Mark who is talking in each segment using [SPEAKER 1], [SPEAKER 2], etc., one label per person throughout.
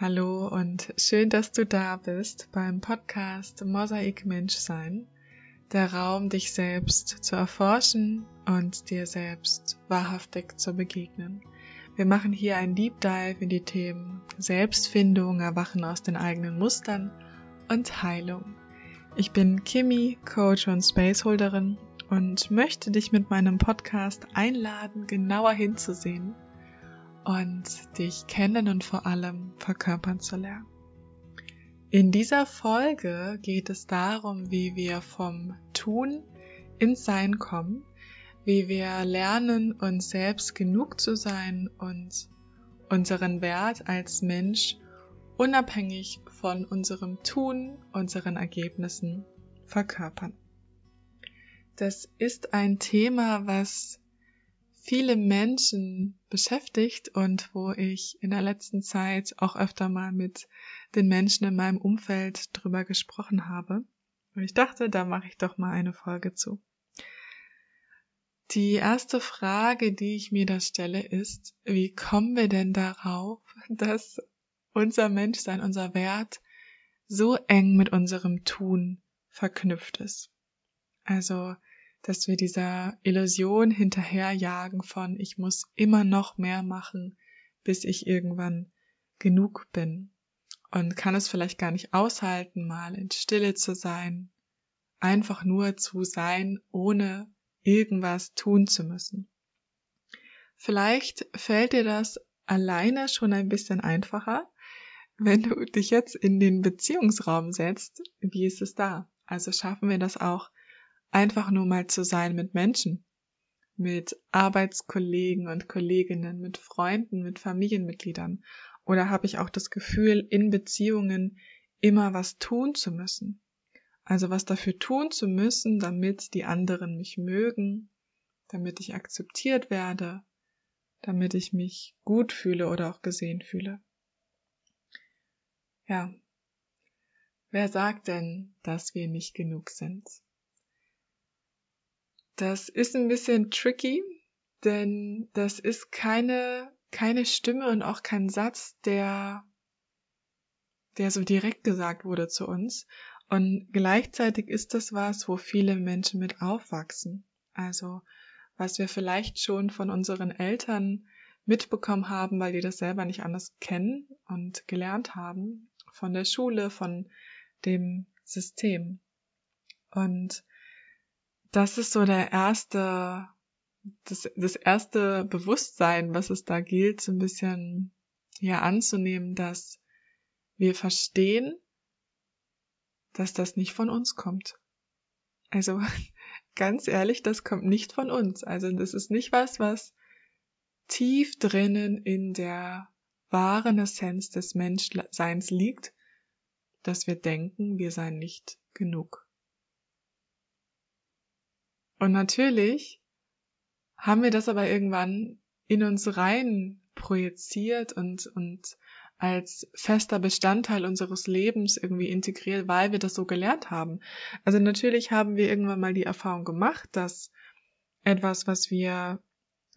[SPEAKER 1] Hallo und schön, dass du da bist beim Podcast Mosaik Menschsein, der Raum, dich selbst zu erforschen und dir selbst wahrhaftig zu begegnen. Wir machen hier ein Deep Dive in die Themen Selbstfindung, Erwachen aus den eigenen Mustern und Heilung. Ich bin Kimi, Coach und Spaceholderin und möchte dich mit meinem Podcast einladen, genauer hinzusehen und dich kennen und vor allem verkörpern zu lernen. In dieser Folge geht es darum, wie wir vom Tun ins Sein kommen, wie wir lernen, uns selbst genug zu sein und unseren Wert als Mensch unabhängig von unserem Tun, unseren Ergebnissen verkörpern. Das ist ein Thema, was viele Menschen beschäftigt und wo ich in der letzten Zeit auch öfter mal mit den Menschen in meinem Umfeld drüber gesprochen habe. Und ich dachte, da mache ich doch mal eine Folge zu. Die erste Frage, die ich mir da stelle, ist, wie kommen wir denn darauf, dass unser Menschsein, unser Wert so eng mit unserem Tun verknüpft ist? Also, dass wir dieser Illusion hinterherjagen von ich muss immer noch mehr machen, bis ich irgendwann genug bin und kann es vielleicht gar nicht aushalten, mal in Stille zu sein, einfach nur zu sein, ohne irgendwas tun zu müssen. Vielleicht fällt dir das alleine schon ein bisschen einfacher, wenn du dich jetzt in den Beziehungsraum setzt. Wie ist es da? Also schaffen wir das auch einfach nur mal zu sein mit Menschen, mit Arbeitskollegen und Kolleginnen, mit Freunden, mit Familienmitgliedern? Oder habe ich auch das Gefühl, in Beziehungen immer was tun zu müssen? Also was dafür tun zu müssen, damit die anderen mich mögen, damit ich akzeptiert werde, damit ich mich gut fühle oder auch gesehen fühle. Ja. Wer sagt denn, dass wir nicht genug sind? Das ist ein bisschen tricky, denn das ist keine, keine Stimme und auch kein Satz, der, der so direkt gesagt wurde zu uns. Und gleichzeitig ist das was, wo viele Menschen mit aufwachsen. Also, was wir vielleicht schon von unseren Eltern mitbekommen haben, weil die das selber nicht anders kennen und gelernt haben, von der Schule, von dem System. Und das ist so der erste, das, das erste Bewusstsein, was es da gilt, so ein bisschen ja anzunehmen, dass wir verstehen, dass das nicht von uns kommt. Also ganz ehrlich, das kommt nicht von uns. Also das ist nicht was, was tief drinnen in der wahren Essenz des Menschseins liegt, dass wir denken, wir seien nicht genug. Und natürlich haben wir das aber irgendwann in uns rein projiziert und, und als fester Bestandteil unseres Lebens irgendwie integriert, weil wir das so gelernt haben. Also natürlich haben wir irgendwann mal die Erfahrung gemacht, dass etwas, was wir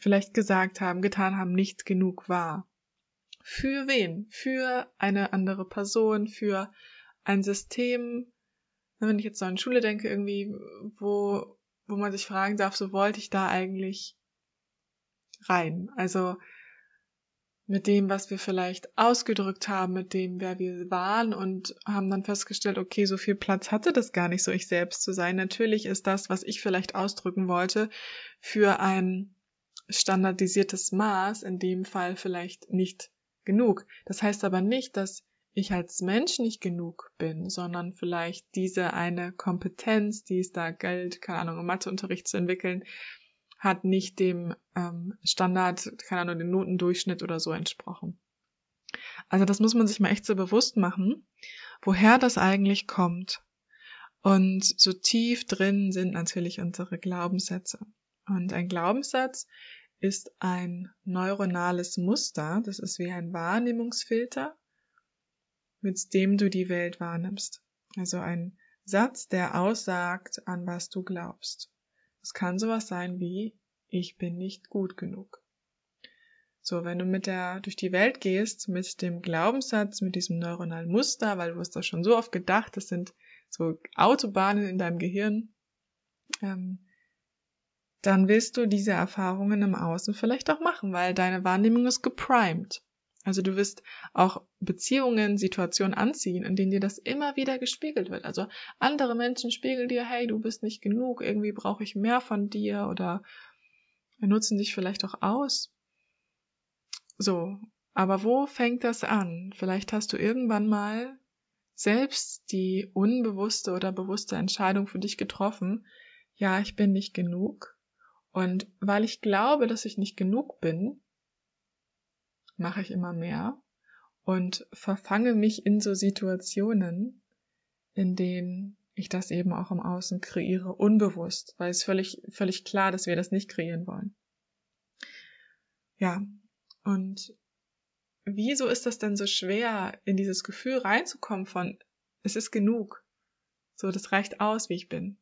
[SPEAKER 1] vielleicht gesagt haben, getan haben, nicht genug war. Für wen? Für eine andere Person, für ein System. Wenn ich jetzt so an Schule denke, irgendwie, wo wo man sich fragen darf, so wollte ich da eigentlich rein. Also mit dem, was wir vielleicht ausgedrückt haben, mit dem, wer wir waren und haben dann festgestellt, okay, so viel Platz hatte das gar nicht, so ich selbst zu sein. Natürlich ist das, was ich vielleicht ausdrücken wollte, für ein standardisiertes Maß, in dem Fall vielleicht nicht genug. Das heißt aber nicht, dass ich als Mensch nicht genug bin, sondern vielleicht diese eine Kompetenz, die es da gilt, keine Ahnung, im Matheunterricht zu entwickeln, hat nicht dem ähm, Standard, keine Ahnung, dem Notendurchschnitt oder so entsprochen. Also das muss man sich mal echt so bewusst machen, woher das eigentlich kommt. Und so tief drin sind natürlich unsere Glaubenssätze. Und ein Glaubenssatz ist ein neuronales Muster, das ist wie ein Wahrnehmungsfilter, mit dem du die Welt wahrnimmst. Also ein Satz, der aussagt, an was du glaubst. Es kann sowas sein wie, ich bin nicht gut genug. So, wenn du mit der durch die Welt gehst, mit dem Glaubenssatz, mit diesem neuronalen Muster, weil du hast das schon so oft gedacht, das sind so Autobahnen in deinem Gehirn, ähm, dann willst du diese Erfahrungen im Außen vielleicht auch machen, weil deine Wahrnehmung ist geprimed. Also du wirst auch Beziehungen, Situationen anziehen, in denen dir das immer wieder gespiegelt wird. Also andere Menschen spiegeln dir, hey, du bist nicht genug, irgendwie brauche ich mehr von dir oder nutzen dich vielleicht auch aus. So, aber wo fängt das an? Vielleicht hast du irgendwann mal selbst die unbewusste oder bewusste Entscheidung für dich getroffen, ja, ich bin nicht genug. Und weil ich glaube, dass ich nicht genug bin, mache ich immer mehr und verfange mich in so Situationen, in denen ich das eben auch im Außen kreiere, unbewusst, weil es völlig, völlig klar, dass wir das nicht kreieren wollen. Ja, und wieso ist das denn so schwer, in dieses Gefühl reinzukommen von, es ist genug. So, das reicht aus, wie ich bin.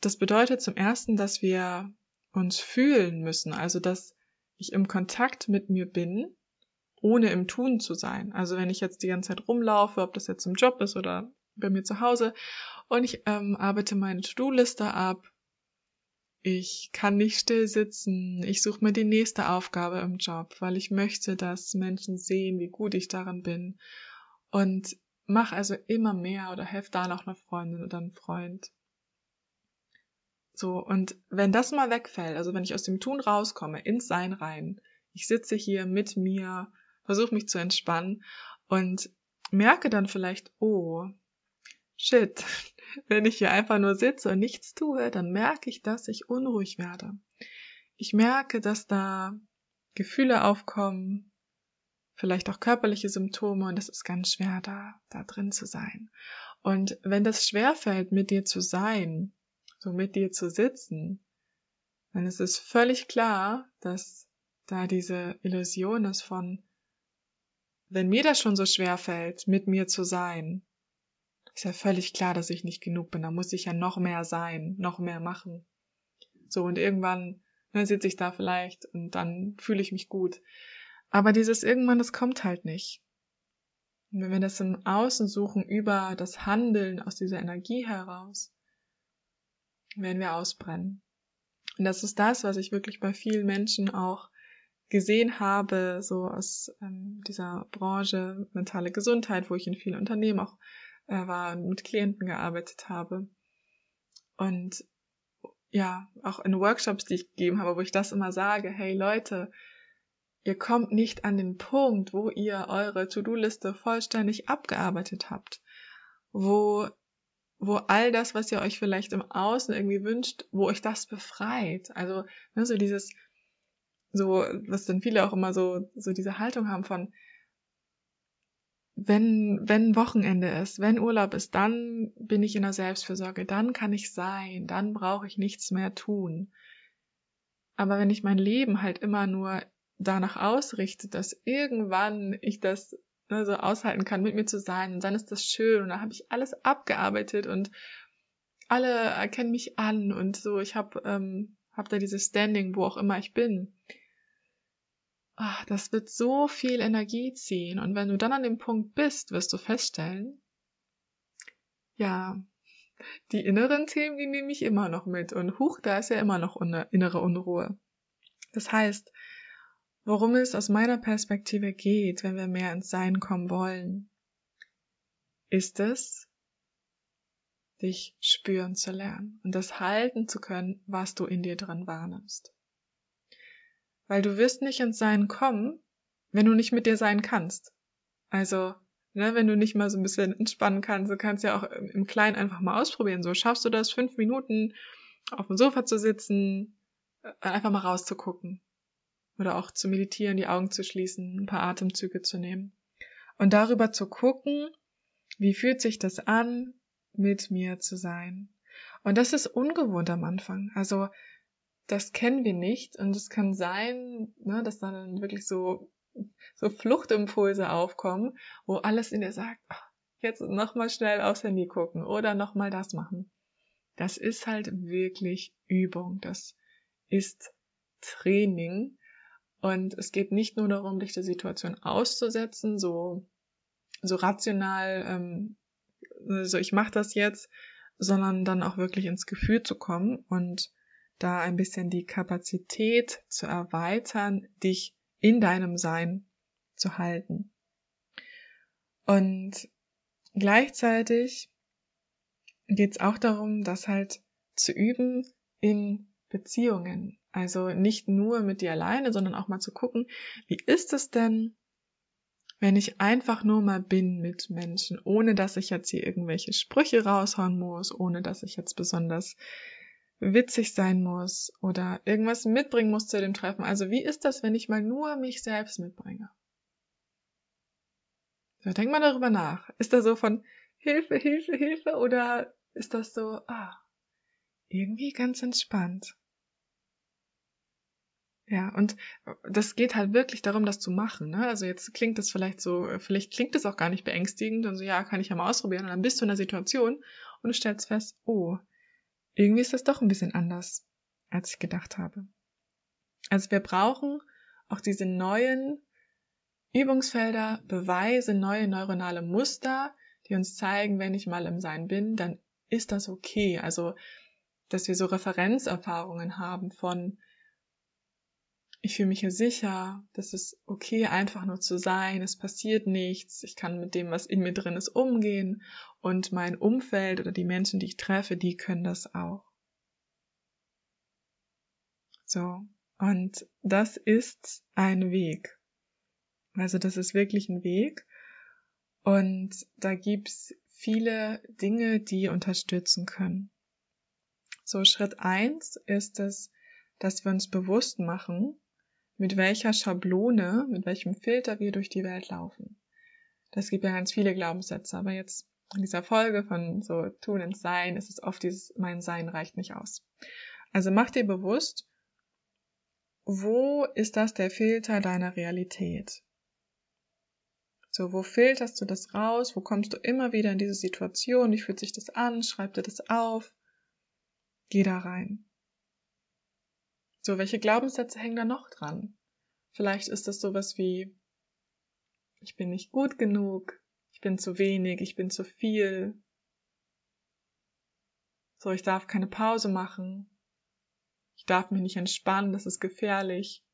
[SPEAKER 1] Das bedeutet zum ersten, dass wir uns fühlen müssen, also dass ich im Kontakt mit mir bin, ohne im Tun zu sein. Also wenn ich jetzt die ganze Zeit rumlaufe, ob das jetzt im Job ist oder bei mir zu Hause, und ich ähm, arbeite meine To-Do-Liste ab, ich kann nicht still sitzen, ich suche mir die nächste Aufgabe im Job, weil ich möchte, dass Menschen sehen, wie gut ich darin bin und mach also immer mehr oder helfe da noch einer Freundin oder einem Freund. So, und wenn das mal wegfällt, also wenn ich aus dem Tun rauskomme, ins Sein rein, ich sitze hier mit mir, versuche mich zu entspannen und merke dann vielleicht, oh, shit, wenn ich hier einfach nur sitze und nichts tue, dann merke ich, dass ich unruhig werde. Ich merke, dass da Gefühle aufkommen, vielleicht auch körperliche Symptome und es ist ganz schwer, da, da drin zu sein. Und wenn das schwer fällt, mit dir zu sein, so mit dir zu sitzen, dann ist es völlig klar, dass da diese Illusion ist von, wenn mir das schon so schwer fällt, mit mir zu sein, ist ja völlig klar, dass ich nicht genug bin. Da muss ich ja noch mehr sein, noch mehr machen. So, und irgendwann ne, sitze ich da vielleicht und dann fühle ich mich gut. Aber dieses irgendwann, das kommt halt nicht. Und wenn wir das im Außen suchen über das Handeln aus dieser Energie heraus, werden wir ausbrennen. Und das ist das, was ich wirklich bei vielen Menschen auch gesehen habe, so aus ähm, dieser Branche mentale Gesundheit, wo ich in vielen Unternehmen auch äh, war und mit Klienten gearbeitet habe. Und ja, auch in Workshops, die ich gegeben habe, wo ich das immer sage, hey Leute, ihr kommt nicht an den Punkt, wo ihr eure To-Do-Liste vollständig abgearbeitet habt, wo wo all das, was ihr euch vielleicht im Außen irgendwie wünscht, wo euch das befreit. Also ne, so dieses, so was dann viele auch immer so so diese Haltung haben von wenn wenn Wochenende ist, wenn Urlaub ist, dann bin ich in der Selbstfürsorge, dann kann ich sein, dann brauche ich nichts mehr tun. Aber wenn ich mein Leben halt immer nur danach ausrichte, dass irgendwann ich das ne, so aushalten kann, mit mir zu sein. Und dann ist das schön und dann habe ich alles abgearbeitet und alle erkennen mich an und so. Ich habe ähm, hab da dieses Standing, wo auch immer ich bin. Ach, das wird so viel Energie ziehen. Und wenn du dann an dem Punkt bist, wirst du feststellen, ja, die inneren Themen, die nehme ich immer noch mit. Und huch, da ist ja immer noch innere Unruhe. Das heißt, worum es aus meiner Perspektive geht, wenn wir mehr ins Sein kommen wollen, ist es, dich spüren zu lernen und das halten zu können, was du in dir drin wahrnimmst. Weil du wirst nicht ins Sein kommen, wenn du nicht mit dir sein kannst. Also, ne, wenn du nicht mal so ein bisschen entspannen kannst, du kannst ja auch im Kleinen einfach mal ausprobieren. So schaffst du das, fünf Minuten auf dem Sofa zu sitzen, äh, einfach mal rauszugucken oder auch zu meditieren, die Augen zu schließen, ein paar Atemzüge zu nehmen und darüber zu gucken, wie fühlt sich das an, mit mir zu sein. Und das ist ungewohnt am Anfang. Also das kennen wir nicht und es kann sein, ne, dass dann wirklich so so Fluchtimpulse aufkommen, wo alles in dir sagt, ach, jetzt nochmal schnell aufs Handy gucken oder nochmal das machen. Das ist halt wirklich Übung. Das ist Training Und es geht nicht nur darum, dich der Situation auszusetzen, so, so rational, ähm, so ich mache das jetzt, sondern dann auch wirklich ins Gefühl zu kommen und da ein bisschen die Kapazität zu erweitern, dich in deinem Sein zu halten. Und gleichzeitig geht es auch darum, das halt zu üben in Beziehungen. Also nicht nur mit dir alleine, sondern auch mal zu gucken, wie ist es denn, wenn ich einfach nur mal bin mit Menschen, ohne dass ich jetzt hier irgendwelche Sprüche raushauen muss, ohne dass ich jetzt besonders witzig sein muss oder irgendwas mitbringen muss zu dem Treffen. Also wie ist das, wenn ich mal nur mich selbst mitbringe? So, denk mal darüber nach. Ist das so von Hilfe, Hilfe, Hilfe oder ist das so, ah, irgendwie ganz entspannt? Ja, und das geht halt wirklich darum, das zu machen. Ne? Also jetzt klingt das vielleicht so, vielleicht klingt das auch gar nicht beängstigend und so, ja, kann ich ja mal ausprobieren. Und dann bist du in der Situation und du stellst fest, oh, irgendwie ist das doch ein bisschen anders, als ich gedacht habe. Also wir brauchen auch diese neuen Übungsfelder, Beweise, neue neuronale Muster, die uns zeigen, wenn ich mal im Sein bin, dann ist das okay. Also, dass wir so Referenzerfahrungen haben von, ich fühle mich hier sicher, das ist okay, einfach nur zu sein, es passiert nichts, ich kann mit dem, was in mir drin ist, umgehen und mein Umfeld oder die Menschen, die ich treffe, die können das auch. So, und das ist ein Weg. Also das ist wirklich ein Weg. Und da gibt's viele Dinge, die unterstützen können. So, Schritt eins ist es, dass wir uns bewusst machen, mit welcher Schablone, mit welchem Filter wir durch die Welt laufen. Das gibt ja ganz viele Glaubenssätze, aber jetzt in dieser Folge von so tun und sein ist es oft dieses mein Sein reicht nicht aus. Also mach dir bewusst, wo ist das der Filter deiner Realität? So, wo filterst du das raus? Wo kommst du immer wieder in diese Situation? Wie fühlt sich das an? Schreib dir das auf. Geh da rein. So, welche Glaubenssätze hängen da noch dran? Vielleicht ist das sowas wie, ich bin nicht gut genug, ich bin zu wenig, ich bin zu viel. So, ich darf keine Pause machen. Ich darf mich nicht entspannen, das ist gefährlich.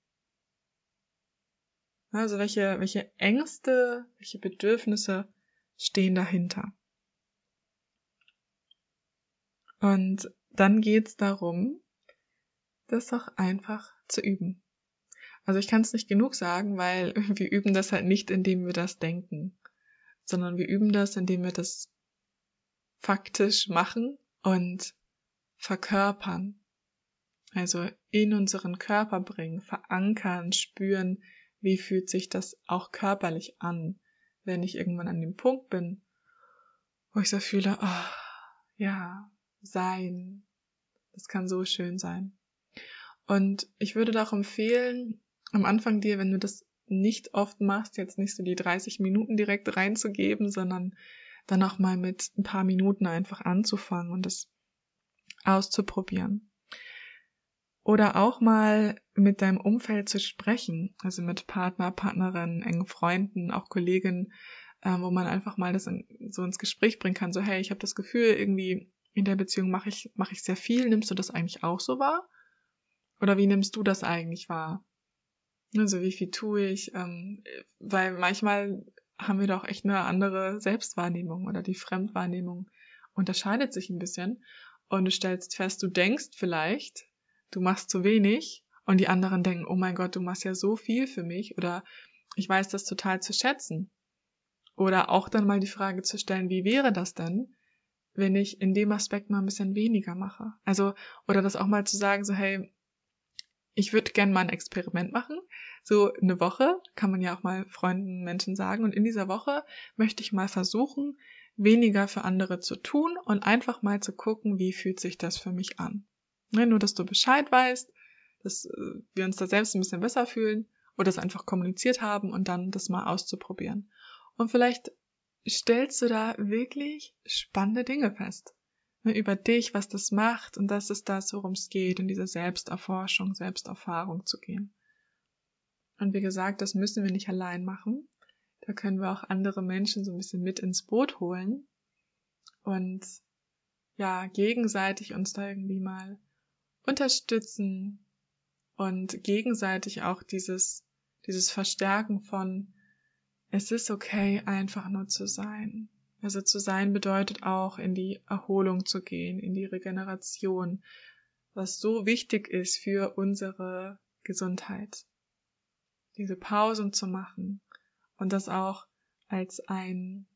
[SPEAKER 1] Also welche, welche Ängste, welche Bedürfnisse stehen dahinter. Und dann geht's darum, das auch einfach zu üben. Also ich kann es nicht genug sagen, weil wir üben das halt nicht, indem wir das denken, sondern wir üben das, indem wir das faktisch machen und verkörpern. Also in unseren Körper bringen, verankern, spüren, wie fühlt sich das auch körperlich an, wenn ich irgendwann an dem Punkt bin, wo ich so fühle, oh, ja, sein, das kann so schön sein. Und ich würde doch empfehlen, am Anfang dir, wenn du das nicht oft machst, jetzt nicht so die 30 Minuten direkt reinzugeben, sondern dann auch mal mit ein paar Minuten einfach anzufangen und das auszuprobieren. Oder auch mal mit deinem Umfeld zu sprechen, also mit Partner, Partnerinnen, engen Freunden, auch Kollegen, äh, wo man einfach mal das in, so ins Gespräch bringen kann, so hey, ich habe das Gefühl, irgendwie in der Beziehung mache ich, mache ich sehr viel, nimmst du das eigentlich auch so wahr? Oder wie nimmst du das eigentlich wahr? Also wie viel tue ich? Ähm, weil manchmal haben wir doch echt eine andere Selbstwahrnehmung oder die Fremdwahrnehmung unterscheidet sich ein bisschen und du stellst fest, du denkst vielleicht, du machst zu wenig und die anderen denken, oh mein Gott, du machst ja so viel für mich oder ich weiß das total zu schätzen. Oder auch dann mal die Frage zu stellen, wie wäre das denn, wenn ich in dem Aspekt mal ein bisschen weniger mache? Also, oder das auch mal zu sagen, so, hey, ich würde gern mal ein Experiment machen. So eine Woche kann man ja auch mal Freunden, Menschen sagen. Und in dieser Woche möchte ich mal versuchen, weniger für andere zu tun und einfach mal zu gucken, wie fühlt sich das für mich an. Ne, nur, dass du Bescheid weißt, dass äh, wir uns da selbst ein bisschen besser fühlen oder es einfach kommuniziert haben und dann das mal auszuprobieren. Und vielleicht stellst du da wirklich spannende Dinge fest. Ne, über dich, was das macht und das ist das, worum es geht, in diese Selbsterforschung, Selbsterfahrung zu gehen. Und wie gesagt, das müssen wir nicht allein machen. Da können wir auch andere Menschen so ein bisschen mit ins Boot holen und ja, gegenseitig uns da irgendwie mal unterstützen und gegenseitig auch dieses, dieses Verstärken von, es ist okay, einfach nur zu sein. Also zu sein bedeutet auch in die Erholung zu gehen, in die Regeneration, was so wichtig ist für unsere Gesundheit. Diese Pausen zu machen und das auch als ein,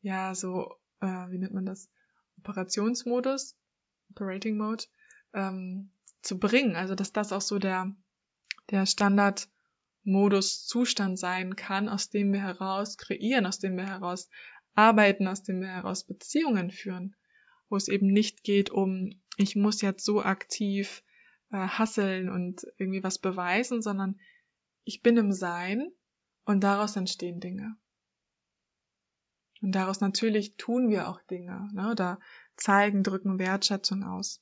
[SPEAKER 1] ja, so, äh, wie nennt man das, Operationsmodus, Operating Mode, ähm, zu bringen. Also dass das auch so der, der Standardmodus Zustand sein kann, aus dem wir heraus kreieren, aus dem wir heraus arbeiten, aus dem wir heraus Beziehungen führen, wo es eben nicht geht um, ich muss jetzt so aktiv äh, hasseln und irgendwie was beweisen, sondern ich bin im Sein und daraus entstehen Dinge. Und daraus natürlich tun wir auch Dinge, ne, oder zeigen, drücken Wertschätzung aus.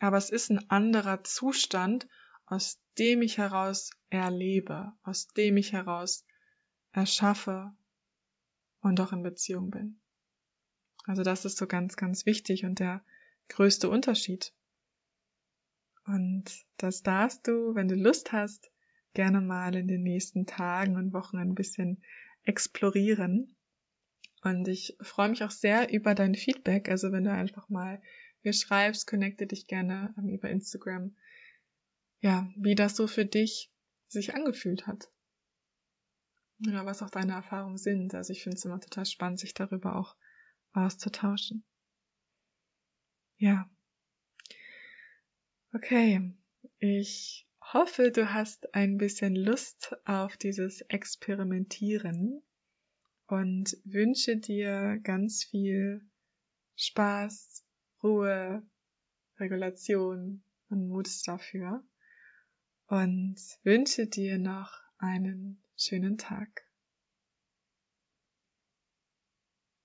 [SPEAKER 1] Aber es ist ein anderer Zustand, aus dem ich heraus erlebe, aus dem ich heraus erschaffe und auch in Beziehung bin. Also das ist so ganz, ganz wichtig und der größte Unterschied. Und das darfst du, wenn du Lust hast, gerne mal in den nächsten Tagen und Wochen ein bisschen explorieren. Und ich freue mich auch sehr über dein Feedback. Also wenn du einfach mal mir schreibst, connecte dich gerne über Instagram. Ja, wie das so für dich sich angefühlt hat. Oder was auch deine Erfahrungen sind. Also ich finde es immer total spannend, sich darüber auch auszutauschen. Ja. Okay. Ich hoffe, du hast ein bisschen Lust auf dieses Experimentieren und wünsche dir ganz viel Spaß, Ruhe, Regulation und Mut dafür und wünsche dir noch einen schönen Tag.